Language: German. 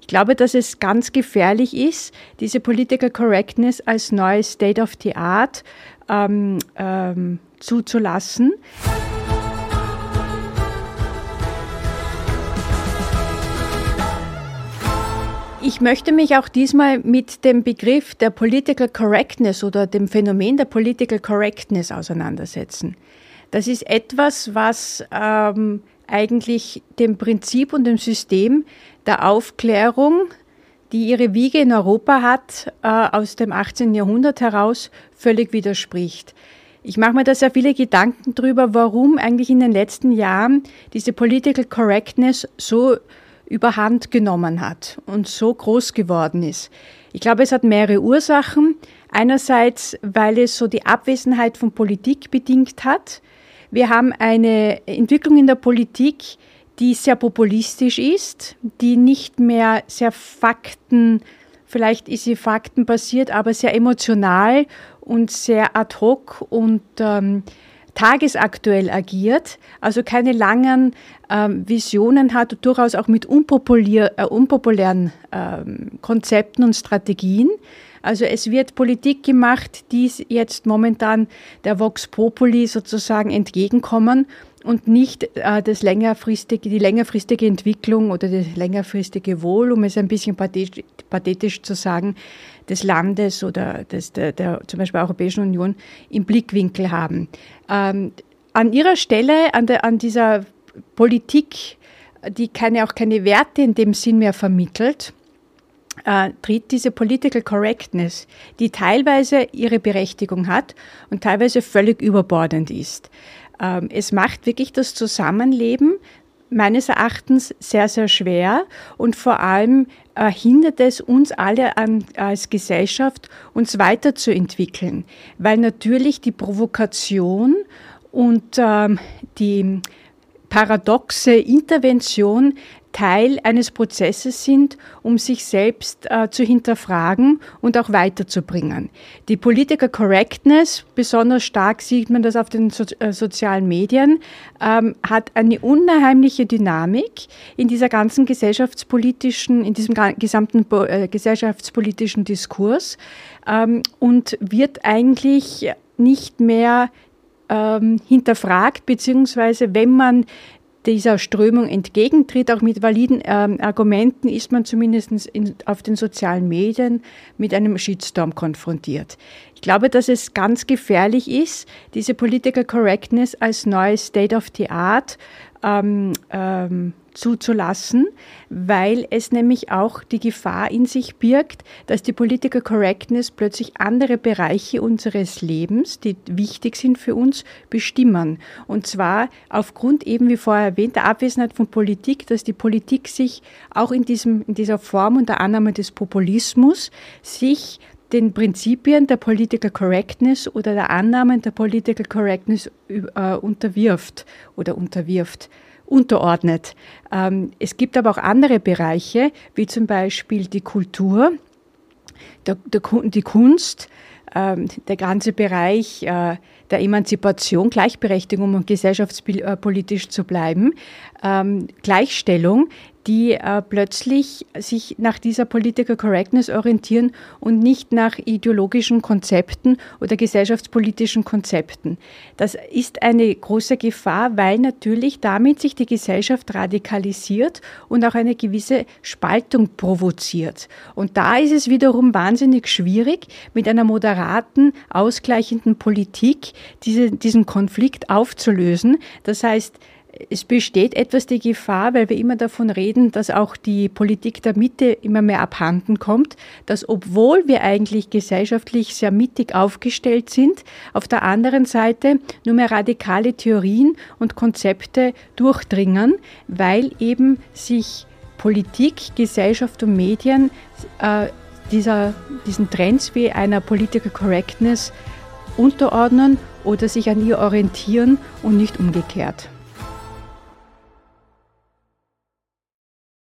Ich glaube, dass es ganz gefährlich ist, diese Political Correctness als neues State of the Art ähm, ähm, zuzulassen. Ich möchte mich auch diesmal mit dem Begriff der Political Correctness oder dem Phänomen der Political Correctness auseinandersetzen. Das ist etwas, was ähm, eigentlich dem Prinzip und dem System der Aufklärung, die ihre Wiege in Europa hat, äh, aus dem 18. Jahrhundert heraus völlig widerspricht. Ich mache mir da sehr viele Gedanken darüber, warum eigentlich in den letzten Jahren diese Political Correctness so überhand genommen hat und so groß geworden ist. Ich glaube, es hat mehrere Ursachen. Einerseits, weil es so die Abwesenheit von Politik bedingt hat. Wir haben eine Entwicklung in der Politik, die sehr populistisch ist, die nicht mehr sehr Fakten, vielleicht ist sie faktenbasiert, aber sehr emotional und sehr ad hoc und ähm, tagesaktuell agiert, also keine langen ähm, Visionen hat, durchaus auch mit unpopulär, äh, unpopulären ähm, Konzepten und Strategien. Also es wird Politik gemacht, die jetzt momentan der Vox Populi sozusagen entgegenkommen und nicht äh, das längerfristige, die längerfristige Entwicklung oder das längerfristige Wohl, um es ein bisschen pathetisch, pathetisch zu sagen, des Landes oder des, der, der, zum Beispiel Europäischen Union im Blickwinkel haben. Ähm, an ihrer Stelle, an, der, an dieser Politik, die keine, auch keine Werte in dem Sinn mehr vermittelt, äh, tritt diese Political Correctness, die teilweise ihre Berechtigung hat und teilweise völlig überbordend ist. Ähm, es macht wirklich das Zusammenleben meines Erachtens sehr, sehr schwer und vor allem äh, hindert es uns alle an, als Gesellschaft, uns weiterzuentwickeln, weil natürlich die Provokation und ähm, die paradoxe Intervention Teil eines Prozesses sind, um sich selbst äh, zu hinterfragen und auch weiterzubringen. Die Political Correctness, besonders stark sieht man das auf den so äh, sozialen Medien, ähm, hat eine unheimliche Dynamik in dieser ganzen gesellschaftspolitischen, in diesem gesamten äh, gesellschaftspolitischen Diskurs ähm, und wird eigentlich nicht mehr ähm, hinterfragt, beziehungsweise wenn man dieser Strömung entgegentritt, auch mit validen ähm, Argumenten, ist man zumindest in, auf den sozialen Medien mit einem Shitstorm konfrontiert. Ich glaube, dass es ganz gefährlich ist, diese Political Correctness als neues State of the Art ähm, ähm, zuzulassen, weil es nämlich auch die Gefahr in sich birgt, dass die Political Correctness plötzlich andere Bereiche unseres Lebens, die wichtig sind für uns, bestimmen. Und zwar aufgrund eben, wie vorher erwähnt, der Abwesenheit von Politik, dass die Politik sich auch in, diesem, in dieser Form und der Annahme des Populismus sich den Prinzipien der Political Correctness oder der Annahmen der Political Correctness äh, unterwirft oder unterwirft unterordnet. Ähm, es gibt aber auch andere Bereiche, wie zum Beispiel die Kultur, der, der, die Kunst, ähm, der ganze Bereich äh, der Emanzipation, Gleichberechtigung und gesellschaftspolitisch zu bleiben, ähm, Gleichstellung, die äh, plötzlich sich nach dieser Political Correctness orientieren und nicht nach ideologischen Konzepten oder gesellschaftspolitischen Konzepten. Das ist eine große Gefahr, weil natürlich damit sich die Gesellschaft radikalisiert und auch eine gewisse Spaltung provoziert. Und da ist es wiederum wahnsinnig schwierig, mit einer moderaten, ausgleichenden Politik diese, diesen Konflikt aufzulösen. Das heißt, es besteht etwas die Gefahr, weil wir immer davon reden, dass auch die Politik der Mitte immer mehr abhanden kommt, dass obwohl wir eigentlich gesellschaftlich sehr mittig aufgestellt sind, auf der anderen Seite nur mehr radikale Theorien und Konzepte durchdringen, weil eben sich Politik, Gesellschaft und Medien äh, dieser, diesen Trends wie einer Political Correctness unterordnen oder sich an ihr orientieren und nicht umgekehrt.